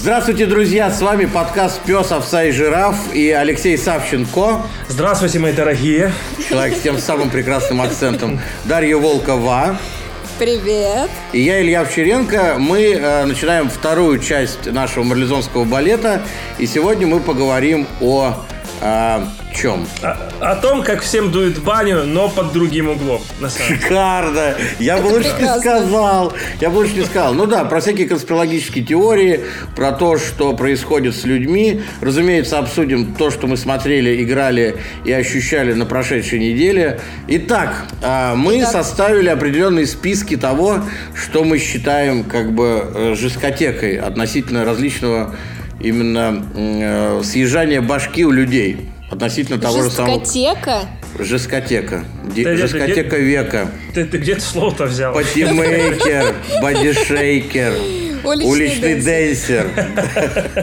Здравствуйте, друзья! С вами подкаст «Пес, овца и жираф» и Алексей Савченко. Здравствуйте, мои дорогие. Человек с тем самым прекрасным акцентом. Дарья Волкова. Привет. И я, Илья Овчаренко. Мы э, начинаем вторую часть нашего марлезонского балета. И сегодня мы поговорим о а, чем? О, о том, как всем дует в баню, но под другим углом. На самом Шикарно! Я бы лучше не сказал. Я бы лучше не сказал. Ну да, про всякие конспирологические теории, про то, что происходит с людьми. Разумеется, обсудим то, что мы смотрели, играли и ощущали на прошедшей неделе. Итак, а, мы Итак. составили определенные списки того, что мы считаем как бы э, жесткотекой относительно различного именно э, съезжание башки у людей относительно того же самого... Жескотека? Жескотека. Ты, Жескотека ты, века. Ты, ты где-то слово-то взял? Патимейкер, бодишейкер. Уличный, Уличный денсер.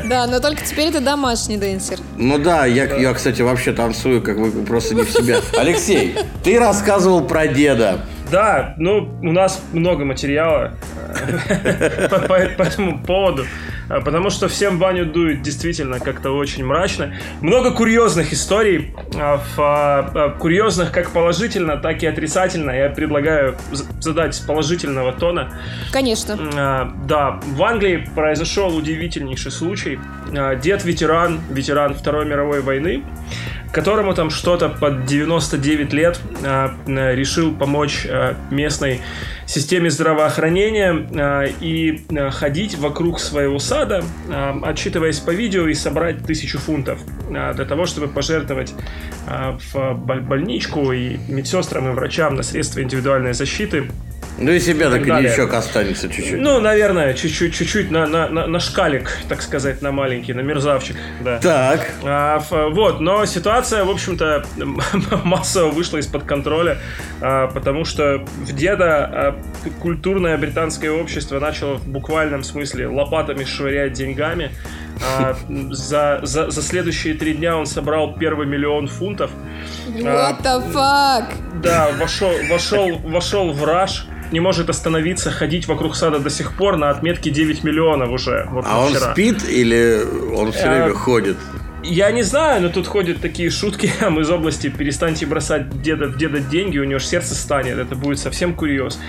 Да, но только теперь это домашний денсер. Ну да, я, я, кстати, вообще танцую, как бы просто не в себя. Алексей, ты рассказывал про деда. Да, ну, у нас много материала по этому поводу. А, потому что всем баню дует действительно как-то очень мрачно. Много курьезных историй, а, а, курьезных как положительно, так и отрицательно. Я предлагаю задать положительного тона. Конечно. Да, в Англии произошел удивительнейший случай. Дед ветеран, ветеран Второй мировой войны, которому там что-то под 99 лет решил помочь местной системе здравоохранения и ходить вокруг своего сада отчитываясь по видео и собрать тысячу фунтов а, для того, чтобы пожертвовать а, в больничку и медсестрам и врачам на средства индивидуальной защиты ну и себя так, и еще останется чуть-чуть. Ну, наверное, чуть-чуть, чуть-чуть на, на, на, на шкалик, так сказать, на маленький, на мерзавчик. Да. Так. А, вот, но ситуация, в общем-то, массово вышла из-под контроля, а, потому что в деда а, культурное британское общество начало в буквальном смысле лопатами швырять деньгами. А, за, за, за следующие три дня он собрал первый миллион фунтов. What the fuck? Да, вошел, вошел, вошел в раш не может остановиться, ходить вокруг сада до сих пор на отметке 9 миллионов уже. Вот а он вчера. спит или он все время а, ходит? Я не знаю, но тут ходят такие шутки из области «перестаньте бросать деда, в деда деньги, у него же сердце станет». Это будет совсем курьез.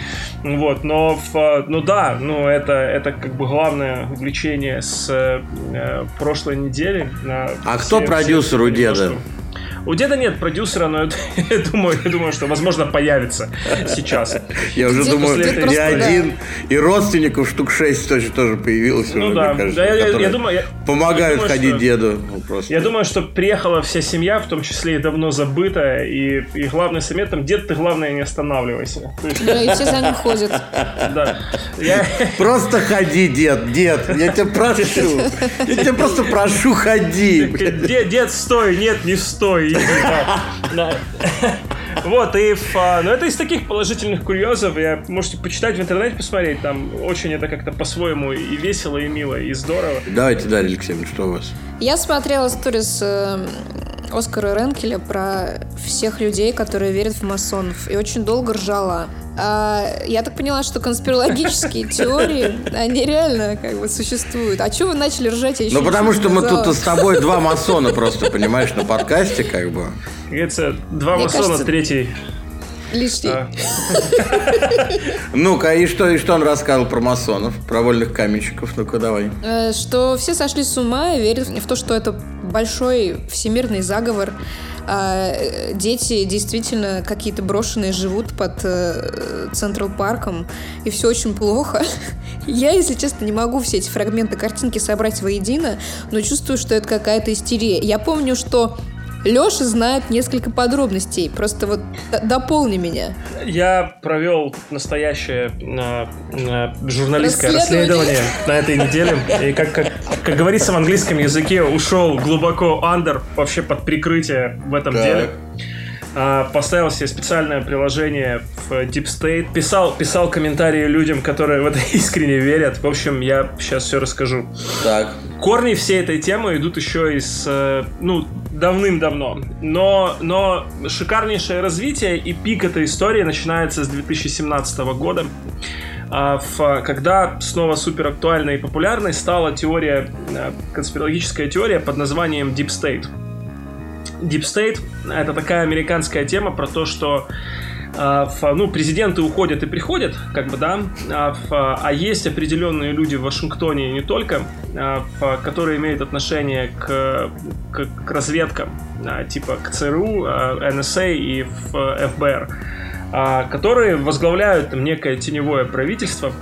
Вот, но, в, ну да, ну это, это как бы главное увлечение с э, прошлой недели. На а все, кто продюсер у деда? Немножко. У деда нет продюсера, но я думаю, я думаю, что, возможно, появится сейчас. Я уже думаю, не один. И родственников штук шесть точно тоже появилось. Ну да, я думаю... Помогают ходить деду. Ну, я думаю, что приехала вся семья, в том числе и давно забытая, и, и главный совет там, дед, ты главное не останавливайся. Да, и все за ним ходят. Да. Просто ходи, дед, дед, я тебя прошу. Я тебя просто прошу, ходи. Дед, дед, стой, нет, не стой, вот, и а, ну, это из таких положительных курьезов. Я можете почитать в интернете, посмотреть. Там очень это как-то по-своему и весело, и мило, и здорово. Давайте, Дарья Алексеевна, что у вас? Я смотрела сторис э, Оскара Ренкеля про всех людей, которые верят в масонов. И очень долго ржала. А, я так поняла, что конспирологические теории, они реально как бы существуют. А что вы начали ржать? ну, потому что мы тут с тобой два масона просто, понимаешь, на подкасте как бы. Говорится, два масона, третий лишний. А. Ну-ка, и что, и что он рассказал про масонов, про вольных каменщиков? Ну-ка, давай. Э, что все сошли с ума и верят в то, что это большой всемирный заговор. А дети действительно какие-то брошенные живут под э, Централ парком, и все очень плохо. Я, если честно, не могу все эти фрагменты картинки собрать воедино, но чувствую, что это какая-то истерия. Я помню, что Леша знает несколько подробностей. Просто вот дополни меня. Я провел настоящее на, на журналистское расследование. расследование на этой неделе. И как, как, как говорится в английском языке, ушел глубоко under, вообще под прикрытие в этом так. деле. А, поставил себе специальное приложение в Deep State, писал, писал комментарии людям, которые в это искренне верят. В общем, я сейчас все расскажу. Так. Корни всей этой темы идут еще из, э, ну, давным-давно. Но, но шикарнейшее развитие и пик этой истории начинается с 2017 года. а, в, когда снова супер актуальной и популярной стала теория, э, конспирологическая теория под названием Deep State. Deep State — это такая американская тема про то, что а, ну, президенты уходят и приходят, как бы, да, а, а есть определенные люди в Вашингтоне не только, а, которые имеют отношение к, к, к разведкам, типа к ЦРУ, НСА и ФБР, которые возглавляют там, некое теневое правительство,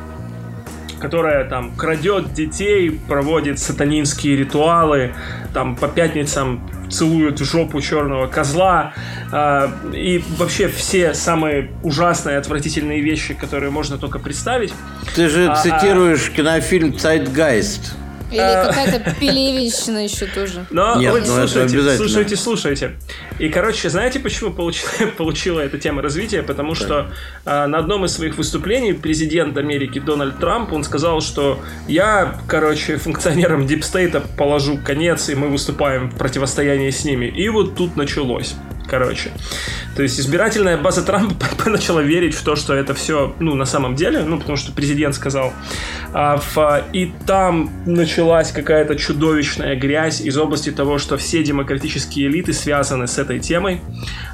которая там крадет детей, проводит сатанинские ритуалы, там по пятницам целует в жопу черного козла э, и вообще все самые ужасные, отвратительные вещи, которые можно только представить. Ты же а, цитируешь а... кинофильм «Цайтгайст». Или а. какая-то пелевищина еще тоже. Но Нет, вы ну слушайте, слушайте, слушайте. И, короче, знаете, почему получила, получила эта тема развития? Потому так. что а, на одном из своих выступлений президент Америки Дональд Трамп, он сказал, что я, короче, функционерам дипстейта положу конец, и мы выступаем в противостоянии с ними. И вот тут началось короче. То есть избирательная база Трампа начала верить в то, что это все, ну, на самом деле, ну, потому что президент сказал. А, в, и там началась какая-то чудовищная грязь из области того, что все демократические элиты связаны с этой темой.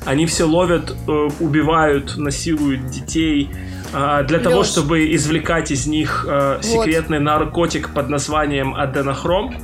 Они все ловят, э, убивают, насилуют детей, а, для Леш. того, чтобы извлекать из них э, секретный вот. наркотик под названием аденохром.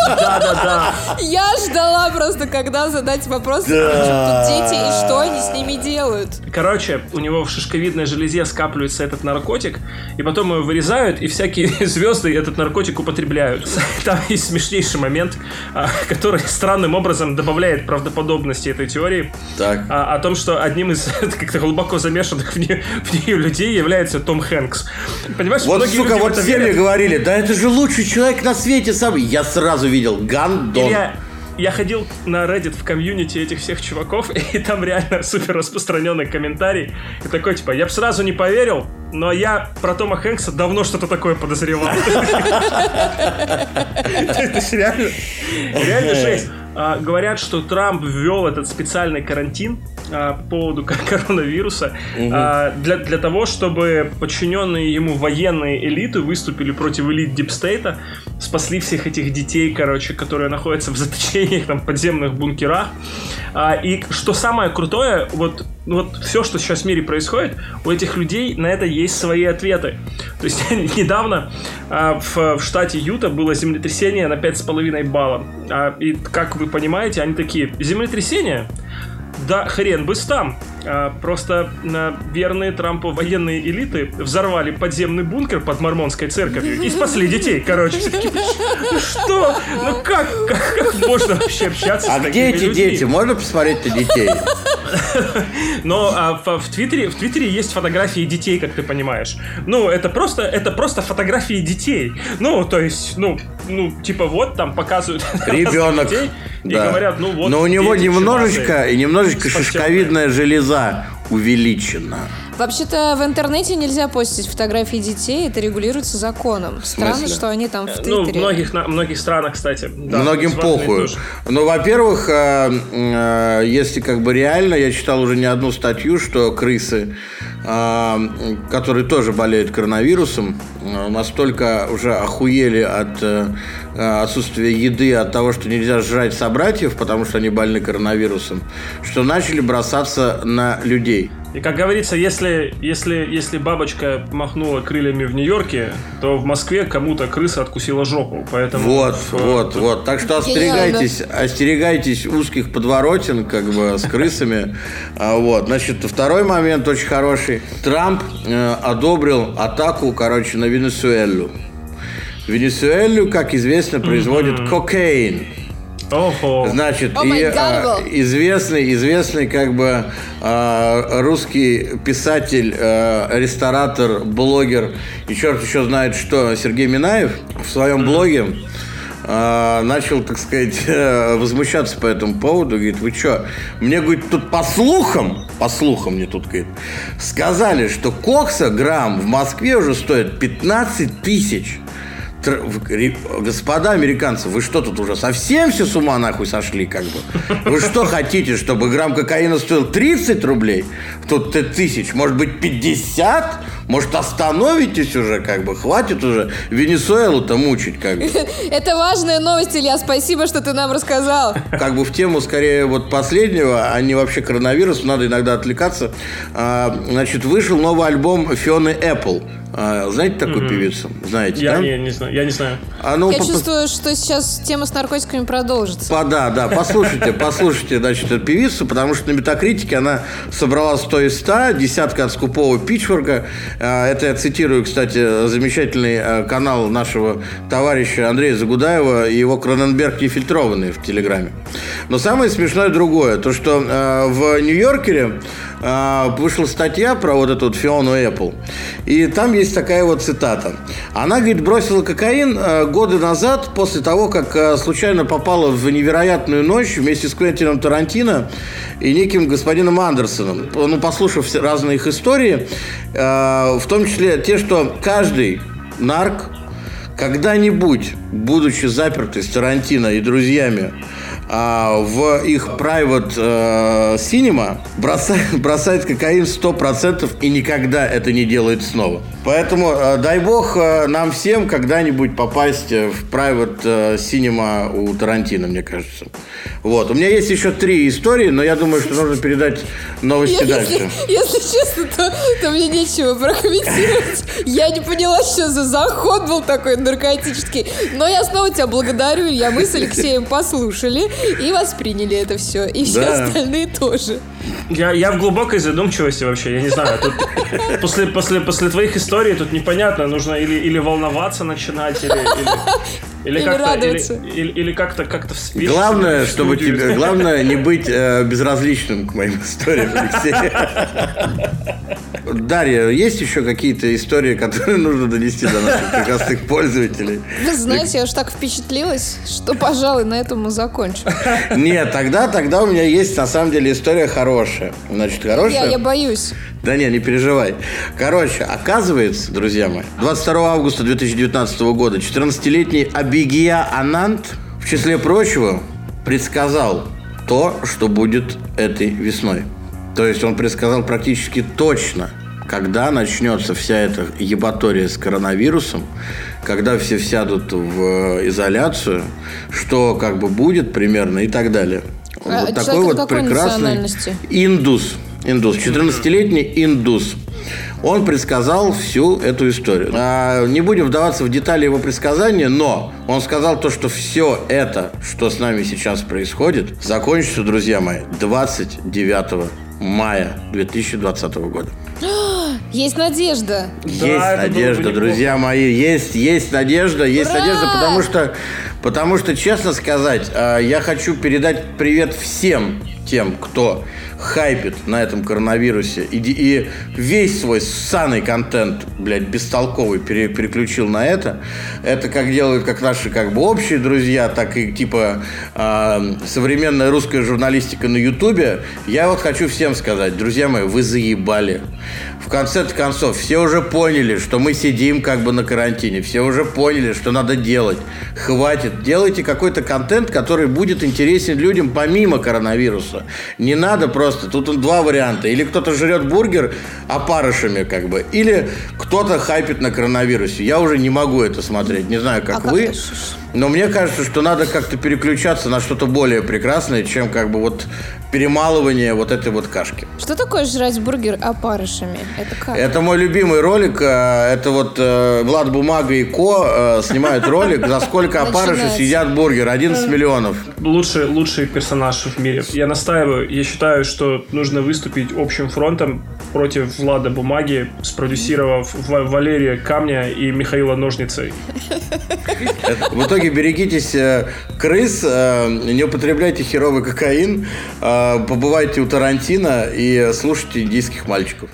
Да-да-да. Я ждала просто, когда задать вопрос, тут дети и что они с ними делают. Короче, у него в шишковидной железе скапливается этот наркотик, и потом его вырезают, и всякие звезды этот наркотик употребляют. Там есть смешнейший момент, а, который странным образом добавляет правдоподобности этой теории. Так. А, о том, что одним из как-то глубоко замешанных в нее, в нее людей является Том Хэнкс. Понимаешь, вот, сука, вот все мне говорили, да это же лучший человек на свете сам. Я сразу видел Гандон. Я, я ходил на Reddit в комьюнити этих всех чуваков, и там реально супер распространенный комментарий. И такой, типа, я бы сразу не поверил, но я про Тома Хэнкса давно что-то такое подозревал. Это реально жесть. А, говорят, что Трамп ввел этот специальный карантин а, по поводу коронавируса угу. а, для, для того, чтобы подчиненные ему военные элиты выступили против элит Дипстейта, спасли всех этих детей, короче, которые находятся в заточениях, там, подземных бункерах. А, и что самое крутое, вот, вот все, что сейчас в мире происходит, у этих людей на это есть свои ответы. То есть недавно а, в, в штате Юта было землетрясение на 5,5 балла. А, и как вы понимаете, они такие, землетрясение? Да хрен бы с там. А, просто а, верные Трампу военные элиты взорвали подземный бункер под мормонской церковью и спасли детей, короче. Ну что? Ну как, как, как можно вообще общаться а с такими где эти дети? Можно посмотреть на детей? Но а, в, в, Твиттере, в Твиттере есть фотографии детей, как ты понимаешь. Ну, это просто, это просто фотографии детей. Ну, то есть, ну, ну, типа вот там показывают ребенок детей, да. и говорят, ну вот. Но у него немножечко, и немножечко шишковидная железа увеличена. Вообще-то в интернете нельзя постить фотографии детей, это регулируется законом. Странно, что они там в Твиттере. Ну, в многих, на, многих странах, кстати. Да, Многим похуй. Ну, во-первых, э, э, если как бы реально, я читал уже не одну статью, что крысы, э, которые тоже болеют коронавирусом, э, настолько уже охуели от э, отсутствия еды, от того, что нельзя жрать собратьев, потому что они больны коронавирусом, что начали бросаться на людей. И как говорится, если, если, если бабочка махнула крыльями в Нью-Йорке, то в Москве кому-то крыса откусила жопу. Поэтому вот, в, вот, в... вот. Так что остерегайтесь, остерегайтесь узких подворотен, как бы с крысами. А, вот. Значит, второй момент очень хороший. Трамп э, одобрил атаку, короче, на Венесуэлу. Венесуэлу, как известно, производит кокаин. Ого. Значит, oh и а, известный, известный как бы а, русский писатель, а, ресторатор, блогер и черт еще знает что, Сергей Минаев в своем блоге а, начал, так сказать, возмущаться по этому поводу. Говорит, вы что, мне, говорит, тут по слухам, по слухам мне тут, говорит, сказали, что кокса грамм в Москве уже стоит 15 тысяч. Господа американцы, вы что тут уже совсем все с ума нахуй сошли, как бы? Вы что хотите, чтобы грамм кокаина стоил 30 рублей? Тут тысяч, может быть 50? Может, остановитесь уже, как бы, хватит уже Венесуэлу-то мучить, как бы. Это важная новость, Илья, спасибо, что ты нам рассказал. Как бы в тему, скорее, вот последнего, а не вообще коронавирус, надо иногда отвлекаться. А, значит, вышел новый альбом Фионы Apple. А, знаете такую mm-hmm. певицу? Знаете, я да? Не, не знаю, я не знаю. А, ну, я по- чувствую, что сейчас тема с наркотиками продолжится. По, да, да, послушайте, послушайте, значит, эту певицу, потому что на Метакритике она собрала 100 из 100, десятка от скупого Питчворка. А, это я цитирую, кстати, замечательный а, канал нашего товарища Андрея Загудаева его Кроненберг нефильтрованный в Телеграме. Но самое смешное другое, то, что в Нью-Йоркере вышла статья про вот эту вот Фиону Apple. И там есть такая вот цитата. Она, говорит, бросила кокаин э, годы назад, после того, как э, случайно попала в невероятную ночь вместе с Квентином Тарантино и неким господином Андерсоном. Ну, послушав разные их истории, э, в том числе те, что каждый нарк когда-нибудь, будучи запертый с Тарантино и друзьями, в их private э, cinema бросает, бросает кокаин 100% и никогда это не делает снова. Поэтому э, дай бог э, нам всем когда-нибудь попасть в private cinema у Тарантино, мне кажется. Вот. У меня есть еще три истории, но я думаю, что нужно передать новости я, дальше. Если, если честно, то, то мне нечего прокомментировать. Я не поняла, что за заход был такой наркотический. Но я снова тебя благодарю, Илья. Мы с Алексеем послушали и восприняли это все. И все да. остальные тоже. Я, я в глубокой задумчивости вообще, я не знаю. Тут после, после, после твоих историй тут непонятно, нужно или, или волноваться начинать, или, или, или, или как-то, радоваться. Или, или, или как-то как-то в Главное, чтобы тебе, главное не быть э, безразличным к моим историям, Алексей. Дарья, есть еще какие-то истории, которые нужно донести до наших прекрасных пользователей? Вы знаете, я уж так впечатлилась, что, пожалуй, на этом мы закончим. Нет, тогда, тогда у меня есть, на самом деле, история хорошая. Значит, хорошая? Я, я боюсь. Да не, не переживай. Короче, оказывается, друзья мои, 22 августа 2019 года 14-летний Абигия Анант, в числе прочего, предсказал то, что будет этой весной. То есть он предсказал практически точно, когда начнется вся эта ебатория с коронавирусом, когда все сядут в изоляцию, что как бы будет примерно и так далее. А вот такой вот прекрасный индус. Индус. 14-летний индус. Он предсказал всю эту историю. А, не будем вдаваться в детали его предсказания, но он сказал то, что все это, что с нами сейчас происходит, закончится, друзья мои, 29 мая 2020 года. Есть надежда. Есть да, надежда, друзья мои. Есть, есть надежда, есть Ура! надежда, потому что, потому что, честно сказать, а, я хочу передать привет всем тем, кто хайпит на этом коронавирусе и, и весь свой ссаный контент, блядь, бестолковый пере, переключил на это. Это как делают как наши как бы общие друзья, так и типа э, современная русская журналистика на Ютубе. Я вот хочу всем сказать, друзья мои, вы заебали. В конце концов, все уже поняли, что мы сидим как бы на карантине. Все уже поняли, что надо делать. Хватит. Делайте какой-то контент, который будет интересен людям помимо коронавируса. Не надо просто. Тут два варианта. Или кто-то жрет бургер опарышами как бы. Или кто-то хайпит на коронавирусе. Я уже не могу это смотреть. Не знаю, как а вы. Как но мне кажется, что надо как-то переключаться на что-то более прекрасное, чем как бы вот перемалывание вот этой вот кашки. Что такое жрать бургер опарышами? Это как? Это мой любимый ролик. Э, это вот э, Влад Бумага и Ко э, снимают ролик, за сколько опарыши съедят бургер. 11 миллионов. Лучший, лучший персонаж в мире. Я настаиваю. Я считаю, что нужно выступить общим фронтом против Влада Бумаги, спродюсировав Валерия Камня и Михаила Ножницей. В итоге берегитесь крыс, не употребляйте херовый кокаин, побывайте у Тарантино и слушайте индийских мальчиков.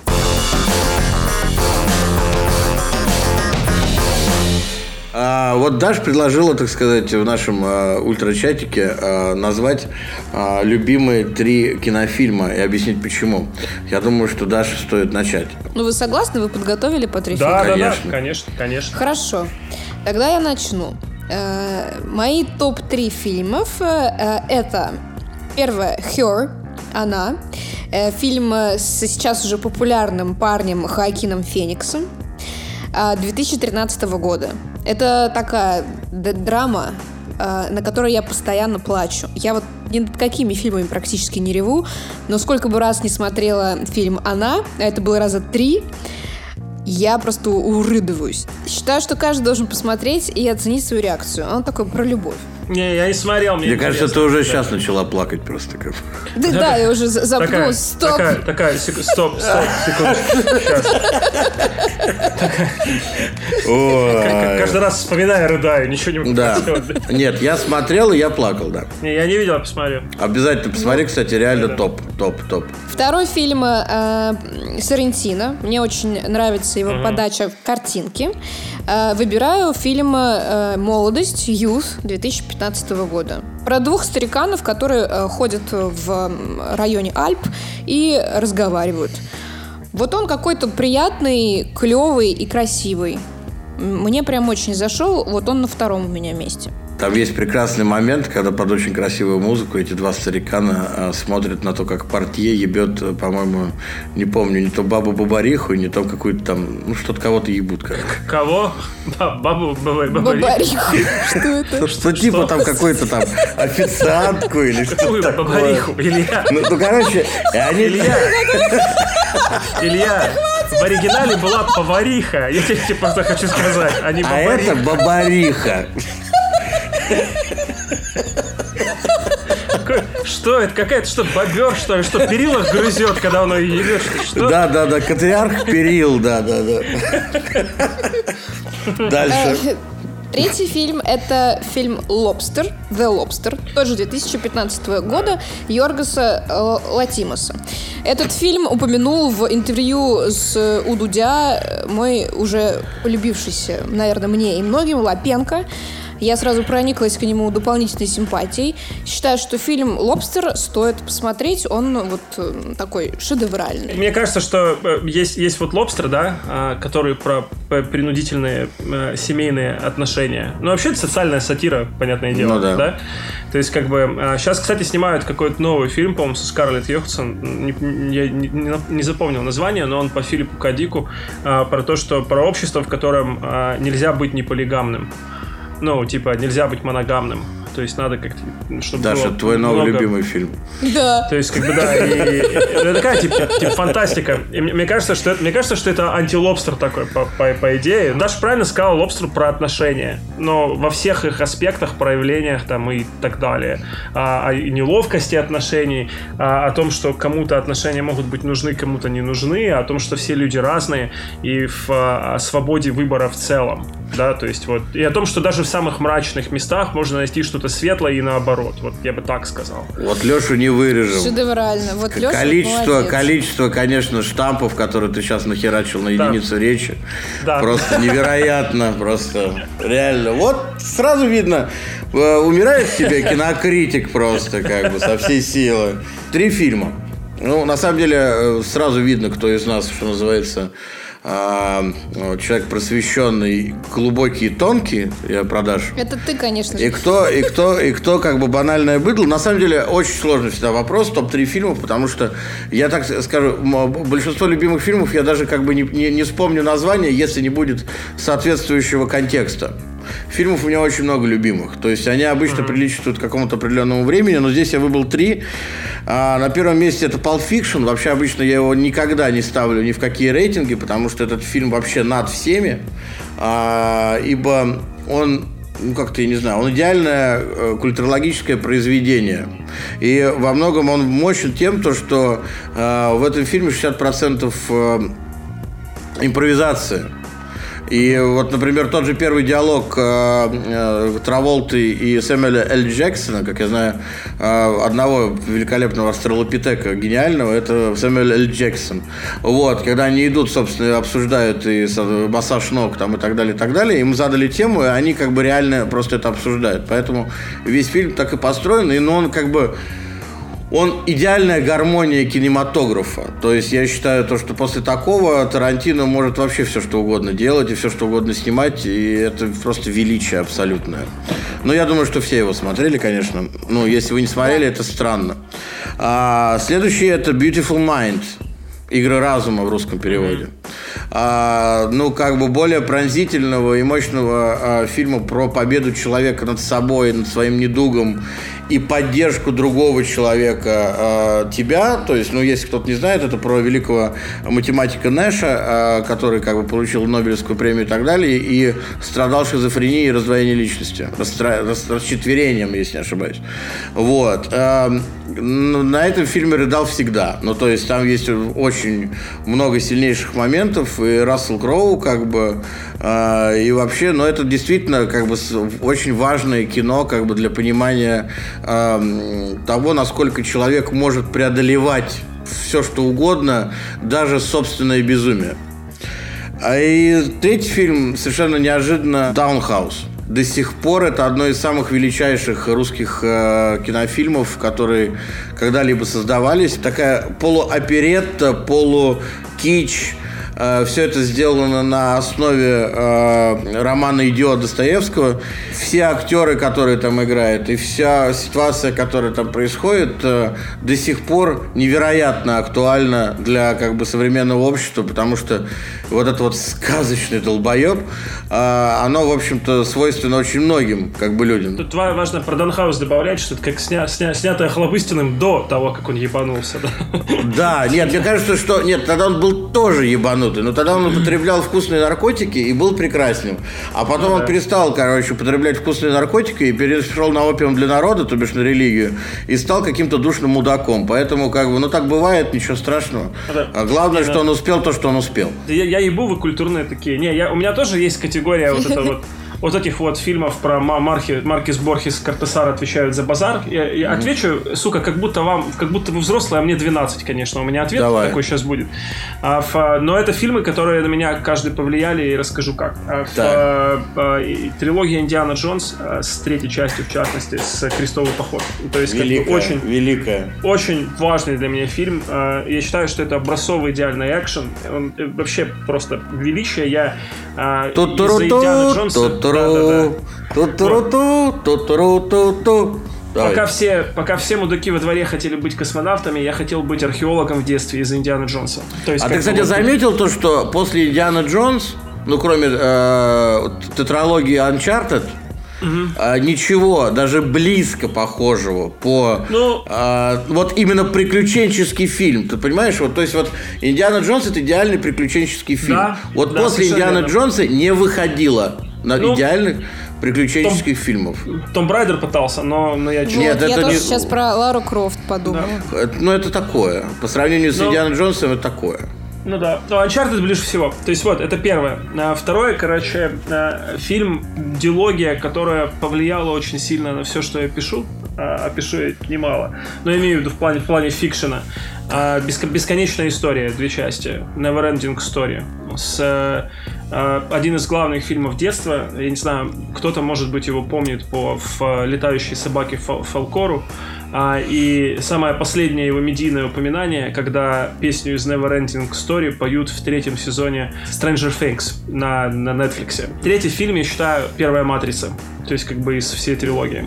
А, вот Даш предложила, так сказать, в нашем а, ультрачатике а, назвать а, любимые три кинофильма и объяснить почему. Я думаю, что Даше стоит начать. Ну, вы согласны? Вы подготовили по три да, фильма? Да, да, конечно, конечно. Хорошо. Тогда я начну. Э, мои топ-3 фильмов э, это первое Her, она. Э, фильм с сейчас уже популярным парнем Хоакином Фениксом 2013 года. Это такая драма, на которой я постоянно плачу. Я вот ни над какими фильмами практически не реву, но сколько бы раз не смотрела фильм «Она», а это было раза три, я просто урыдываюсь. Считаю, что каждый должен посмотреть и оценить свою реакцию. Он такой про любовь. Не, я не смотрел. Мне, мне кажется, ты уже да. сейчас начала плакать просто. Как... Да, да, я уже запнулась. Стоп. Такая, такая, сек... стоп, стоп, секунду. Каждый раз вспоминаю, рыдаю, ничего не могу да. Нет, я смотрел и я плакал, да. Не, я не видел, посмотрю. Обязательно посмотри, кстати, реально топ, топ, топ. Второй фильм э, Соррентино. Мне очень нравится его подача картинки. Э, выбираю фильм э, «Молодость», «Youth» 2015 года. Про двух стариканов, которые э, ходят в районе Альп и разговаривают. Вот он какой-то приятный, клевый и красивый. Мне прям очень зашел. Вот он на втором у меня месте. Там есть прекрасный момент, когда под очень красивую музыку эти два старикана а, смотрят на то, как портье ебет, э, по-моему, не помню, не то бабу Бабариху, не то какую-то там, ну что-то кого-то ебут. Как. Кого? Бабу Бабариху? Что это? Что типа там какой-то там официантку или что такое. Бабариху, Илья. Ну, ну короче, они... Илья. Илья. В оригинале была повариха. Я тебе просто хочу сказать, а не бабариха. А это бабариха. Что это? Какая-то что, бобер, что ли? Что, перила грызет, когда он ее? Что? Да, да, да, Катриарх перил, да, да, да. Дальше. Э, третий фильм — это фильм «Лобстер», «The Lobster», тоже 2015 года, Йоргаса э, Латимоса. Этот фильм упомянул в интервью с у Дудя мой уже полюбившийся, наверное, мне и многим Лапенко, я сразу прониклась к нему дополнительной симпатией. Считаю, что фильм «Лобстер» стоит посмотреть. Он вот э, такой шедевральный. Мне кажется, что э, есть, есть вот «Лобстер», да, а, который про принудительные э, семейные отношения. Ну, вообще, это социальная сатира, понятное дело, ну, да. да? То есть, как бы, сейчас, а, кстати, снимают какой-то новый фильм, по-моему, со Скарлетт Йоханссон. Не, я не, не запомнил название, но он по Филиппу Кадику а, про то, что про общество, в котором нельзя быть неполигамным. Ну, типа, нельзя быть моногамным. То есть надо как-то, чтобы Даша, было твой новый много... любимый фильм. Да. То есть, как бы, да, и, и, это такая, типа, типа фантастика. И мне кажется, что это, мне кажется, что это антилобстер такой, по, по, по идее. Даша правильно сказал лобстер про отношения. Но во всех их аспектах, проявлениях там и так далее. А, о неловкости отношений, а, о том, что кому-то отношения могут быть нужны, кому-то не нужны, о том, что все люди разные, и в о свободе выбора в целом. Да, то есть вот. И о том, что даже в самых мрачных местах можно найти что-то светлое и наоборот. Вот я бы так сказал. Вот Лешу не вырежем. Шедеврально. Вот Леша количество, молодец. количество, конечно, штампов, которые ты сейчас нахерачил на единицу да. речи. Да. Просто невероятно. Просто реально. Вот сразу видно, э, умирает в тебе кинокритик просто как бы со всей силы. Три фильма. Ну, на самом деле, э, сразу видно, кто из нас, что называется, а, человек просвещенный, глубокий и тонкий, я продаж. Это ты, конечно. И кто, и кто, и кто как бы банальное быдло. На самом деле, очень сложный всегда вопрос, топ-3 фильмов, потому что я так скажу, большинство любимых фильмов я даже как бы не, не, не вспомню название, если не будет соответствующего контекста. Фильмов у меня очень много любимых. То есть они обычно mm-hmm. приличествуют какому-то определенному времени, но здесь я выбрал три. А, на первом месте это Pulp Fiction. Вообще обычно я его никогда не ставлю ни в какие рейтинги, потому что этот фильм вообще над всеми. А, ибо он ну, как-то, я не знаю, он идеальное э, культурологическое произведение. И во многом он мощен тем, то, что э, в этом фильме 60% э, импровизация. И вот, например, тот же первый диалог э, э, Траволты и Сэмюэля Эль Джексона, как я знаю, э, одного великолепного астролопитека гениального, это Сэмюэль Эль Джексон. Вот, когда они идут, собственно, обсуждают и массаж ног там и так далее, и так далее, им задали тему, и они как бы реально просто это обсуждают. Поэтому весь фильм так и построен, и ну, он как бы он идеальная гармония кинематографа. То есть я считаю, то, что после такого Тарантино может вообще все что угодно делать и все что угодно снимать, и это просто величие абсолютное. Но я думаю, что все его смотрели, конечно. Ну, если вы не смотрели, это странно. А, следующий это Beautiful Mind. Игры разума в русском переводе. А, ну, как бы более пронзительного и мощного а, фильма про победу человека над собой, над своим недугом и поддержку другого человека э, тебя. То есть, ну, если кто-то не знает, это про великого математика Нэша, э, который как бы получил Нобелевскую премию и так далее, и страдал шизофренией и раздвоением личности, расстра... расчетверением, если не ошибаюсь. Вот. Э, на этом фильме рыдал всегда. Ну, то есть, там есть очень много сильнейших моментов, и Рассел Кроу, как бы, э, и вообще, ну, это действительно, как бы, очень важное кино, как бы, для понимания того, насколько человек может преодолевать все, что угодно, даже собственное безумие. А и третий фильм совершенно неожиданно «Даунхаус». До сих пор это одно из самых величайших русских э, кинофильмов, которые когда-либо создавались. Такая полуоперетта, полукич, Все это сделано на основе э, романа «Идиот» Достоевского. Все актеры, которые там играют, и вся ситуация, которая там происходит, э, до сих пор невероятно актуальна для как бы современного общества, потому что вот это вот сказочный долбоеб, оно, в общем-то, свойственно очень многим как бы людям. Тут важно про Данхаус добавлять, что это как сня, сня, снятое Хлобыстиным до того, как он ебанулся. Да? да, нет, мне кажется, что... Нет, тогда он был тоже ебанут ебанутый. Но тогда он употреблял вкусные наркотики и был прекрасным. А потом он перестал, короче, употреблять вкусные наркотики и перешел на опиум для народа, то бишь на религию, и стал каким-то душным мудаком. Поэтому, как бы, ну так бывает, ничего страшного. А главное, что он успел то, что он успел. Я, я ебу, вы культурные такие. Не, я, у меня тоже есть категория вот это вот вот этих вот фильмов про Мархи, Маркис Борхес Картесар отвечают за базар. Я, я отвечу, сука, как будто вам, как будто вы взрослые, а мне 12, конечно. У меня ответ Давай. такой сейчас будет. А, в, но это фильмы, которые на меня каждый повлияли, и расскажу как. А, в, а, а, трилогия Индиана Джонс а, с третьей частью, в частности, с Крестовый поход. То есть, великая, как бы, очень, великая. очень важный для меня фильм. А, я считаю, что это образцовый идеальный экшен. Он э, вообще просто величие. Я а, из-за Индиана Джонса Пока все, пока все мудаки во дворе хотели быть космонавтами, я хотел быть археологом в детстве из Индианы Джонса. То есть, а ты, кстати, заметил то, что после Индианы Джонс, ну, кроме э, тетралогии Uncharted, Угу. А, ничего, даже близко похожего по ну, а, вот именно приключенческий фильм. Ты понимаешь? Вот, то есть вот Индиана Джонс это идеальный приключенческий фильм. Да, вот да, после Индиана верно. Джонса не выходило на ну, идеальных приключенческих Том, фильмов. Том Брайдер пытался, но, но я... Вот, Нет, я это тоже не... сейчас про Лару Крофт подумал. Да. Ну, это такое. По сравнению с но... Индианой Джонсом, это такое. Ну да. Но Uncharted ближе всего. То есть вот, это первое. А второе, короче, а, фильм «Дилогия», которая повлияла очень сильно на все, что я пишу. А, опишу я немало. Но я имею в виду в плане, в плане фикшена. А, бесконечная история, две части. Neverending Story. С, а, один из главных фильмов детства. Я не знаю, кто-то, может быть, его помнит по в «Летающей собаке Фал Фалкору». А, и самое последнее его медийное упоминание, когда песню из Neverending Story поют в третьем сезоне Stranger Things на, на Netflix. Третий фильм, я считаю, первая матрица. То есть, как бы из всей трилогии.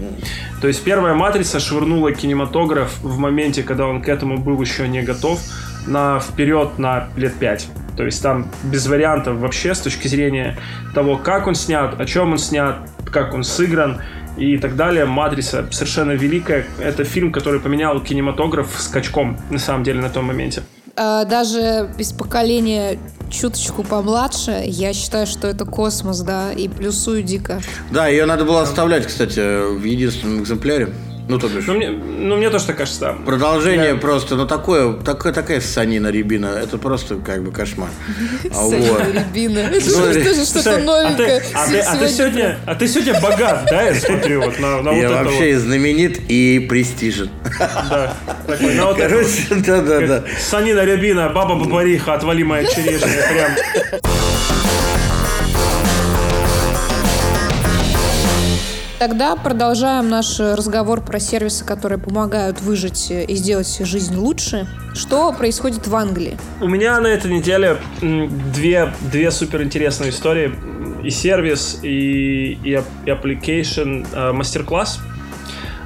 То есть, первая матрица швырнула кинематограф в моменте, когда он к этому был еще не готов, на вперед на лет пять. То есть там без вариантов вообще с точки зрения того, как он снят, о чем он снят, как он сыгран и так далее. «Матрица» совершенно великая. Это фильм, который поменял кинематограф скачком, на самом деле, на том моменте. А, даже без поколения чуточку помладше, я считаю, что это космос, да, и плюсую дико. Да, ее надо было оставлять, кстати, в единственном экземпляре. Ну, то бишь. Ну, мне, ну, мне тоже так кажется, да. Продолжение я... просто, ну, такое, такое, такая санина рябина, это просто как бы кошмар. А санина рябина. Это же что-то новенькое. А, а ты сегодня, а ты сегодня богат, да, я смотрю, вот на, на Я вообще знаменит и престижен. Да. Вот Короче, да, да, да. Санина рябина, баба бабариха, отвали моя черешня, прям. Тогда продолжаем наш разговор про сервисы, которые помогают выжить и сделать жизнь лучше. Что происходит в Англии? У меня на этой неделе две, две суперинтересные истории. И сервис, и, и, application, э, мастер-класс.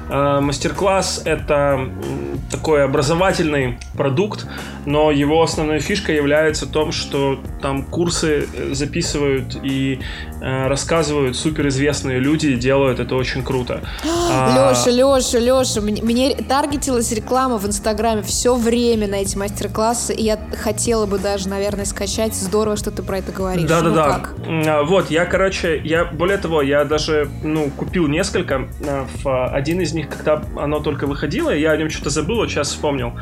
Э, мастер-класс — это такой образовательный продукт, но его основной фишкой является том, что там курсы э, записывают и э, рассказывают суперизвестные люди, делают это очень круто. Леша, Леша, Леша, мне таргетилась реклама в Инстаграме все время на эти мастер-классы, и я хотела бы даже, наверное, скачать. Здорово, что ты про это говоришь. Да-да-да. Ну, да. Вот, я, короче, я, более того, я даже, ну, купил несколько. В один из них, когда оно только выходило, я о нем что-то забыл, вот сейчас вспомнил.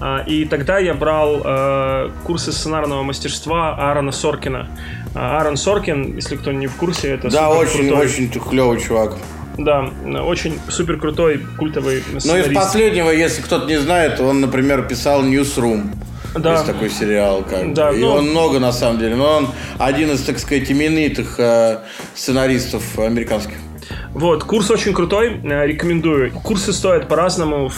А, и тогда я брал э, курсы сценарного мастерства Аарона Соркина. А, Аарон Соркин, если кто не в курсе, это Да, очень, очень клевый чувак. Да, очень супер крутой культовый сценарист. Ну, из последнего, если кто-то не знает, он, например, писал Newsroom. Да. Есть такой сериал, как да, И ну... он много, на самом деле. Но он один из, так сказать, именитых э, сценаристов американских. Вот, курс очень крутой, э, рекомендую. Курсы стоят по-разному,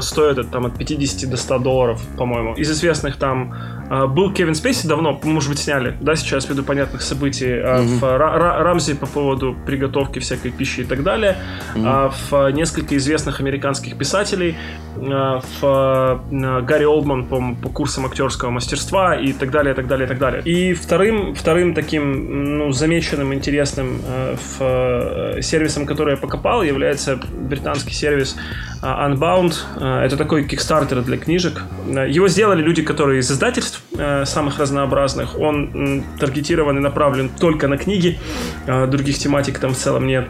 стоят там от 50 до 100 долларов, по-моему. Из известных там был Кевин Спейси давно, может быть, сняли, да, сейчас ввиду понятных событий, mm-hmm. в Рамзи по поводу приготовки всякой пищи и так далее, mm-hmm. в несколько известных американских писателей, в Гарри Олдман по, по курсам актерского мастерства и так далее, и так далее, и так далее. И вторым, вторым таким, ну, замеченным, интересным в сервис сервисом, который я покопал, является британский сервис а, Unbound. А, это такой кикстартер для книжек. А, его сделали люди, которые из издательств самых разнообразных. Он таргетирован и направлен только на книги, других тематик там в целом нет.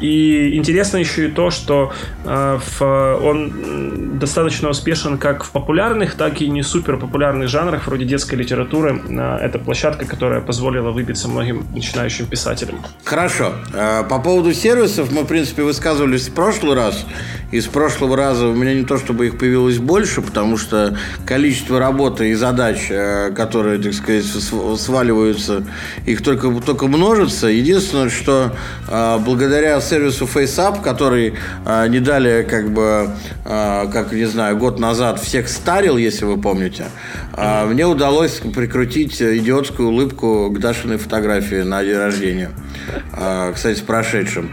И интересно еще и то, что он достаточно успешен как в популярных, так и не супер популярных жанрах, вроде детской литературы. Это площадка, которая позволила выбиться многим начинающим писателям. Хорошо. По поводу поводу сервисов мы, в принципе, высказывались в прошлый раз. И с прошлого раза у меня не то, чтобы их появилось больше, потому что количество работы и задач, э, которые, так сказать, сваливаются, их только, только множится. Единственное, что э, благодаря сервису FaceUp, который э, не далее, как бы, как, не знаю, год назад всех старил, если вы помните, мне удалось прикрутить идиотскую улыбку к Дашиной фотографии на день рождения. Кстати, с прошедшим.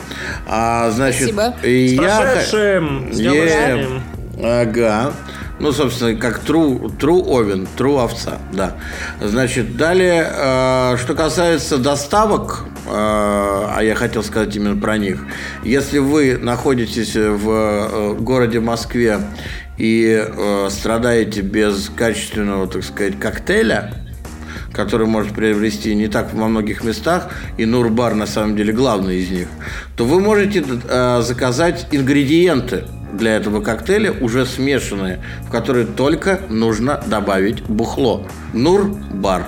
А, значит, Спасибо. Я... С прошедшим! С днем Ага. Ну, собственно, как true, true овен, true овца, да. Значит, далее, э, что касается доставок, э, а я хотел сказать именно про них. Если вы находитесь в э, городе Москве и э, страдаете без качественного, так сказать, коктейля, который может приобрести не так во многих местах, и Нурбар на самом деле главный из них, то вы можете э, заказать ингредиенты для этого коктейля уже смешанные, в которые только нужно добавить бухло. Нурбар.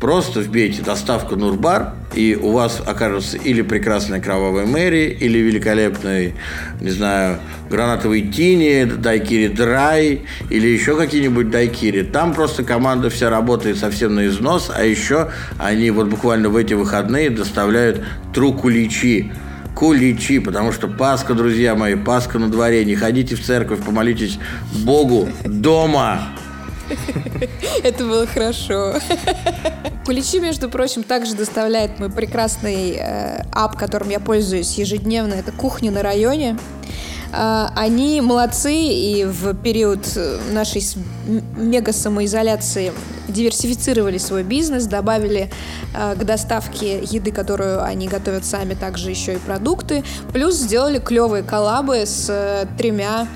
Просто вбейте доставку Нурбар, и у вас окажется или прекрасная кровавая Мэри, или великолепный, не знаю, гранатовый тини, дайкири драй, или еще какие-нибудь дайкири. Там просто команда вся работает совсем на износ, а еще они вот буквально в эти выходные доставляют трукуличи куличи, потому что Пасха, друзья мои, Пасха на дворе. Не ходите в церковь, помолитесь Богу дома. Это было хорошо. Куличи, между прочим, также доставляет мой прекрасный э, ап, которым я пользуюсь ежедневно. Это «Кухня на районе». Э, они молодцы, и в период нашей мега самоизоляции диверсифицировали свой бизнес, добавили э, к доставке еды, которую они готовят сами, также еще и продукты, плюс сделали клевые коллабы с э, тремя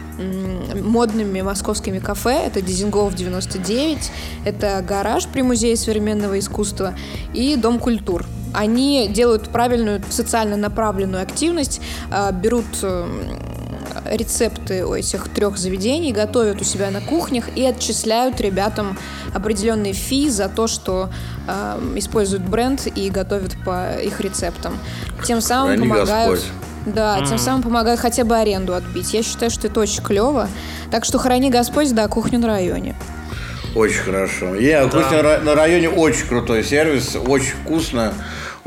модными московскими кафе. Это Дизингов 99, это гараж при Музее современного искусства и Дом культур. Они делают правильную социально направленную активность, э, берут рецепты у этих трех заведений, готовят у себя на кухнях и отчисляют ребятам определенные фи за то, что э, используют бренд и готовят по их рецептам. Тем самым Храни помогают... Господь. Да, mm. тем самым помогают хотя бы аренду отбить. Я считаю, что это очень клево. Так что храни Господь, да, кухню на районе. Очень хорошо. Я, yeah, да. кухня на районе очень крутой сервис, очень вкусно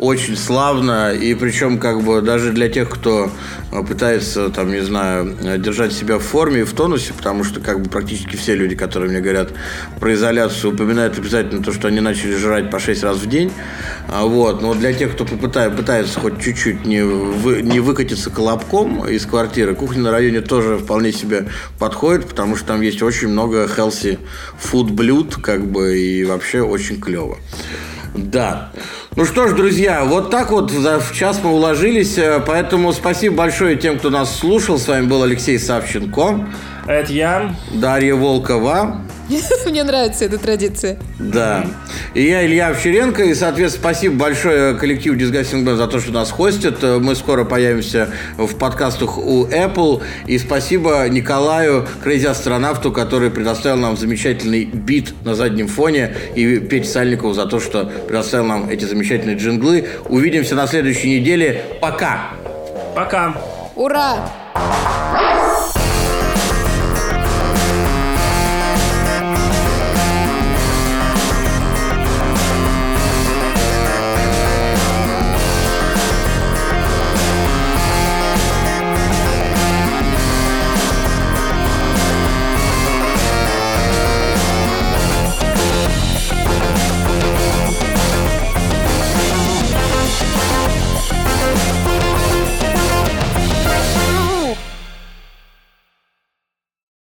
очень славно, и причем как бы даже для тех, кто э, пытается, там, не знаю, держать себя в форме и в тонусе, потому что как бы практически все люди, которые мне говорят про изоляцию, упоминают обязательно то, что они начали жрать по 6 раз в день. А, вот. Но для тех, кто попытает, пытается хоть чуть-чуть не, вы, не выкатиться колобком из квартиры, кухня на районе тоже вполне себе подходит, потому что там есть очень много healthy food блюд, как бы, и вообще очень клево. Да. Ну что ж, друзья, вот так вот за час мы уложились. Э, поэтому спасибо большое тем, кто нас слушал. С вами был Алексей Савченко. Это я. Дарья Волкова. Мне нравится эта традиция. Да. И я Илья Овчаренко. И, соответственно, спасибо большое коллективу Disgusting Band за то, что нас хостят. Мы скоро появимся в подкастах у Apple. И спасибо Николаю, Крейзи Астронавту, который предоставил нам замечательный бит на заднем фоне. И Пете Сальникову за то, что предоставил нам эти замечательные джинглы. Увидимся на следующей неделе. Пока! Пока! Ура!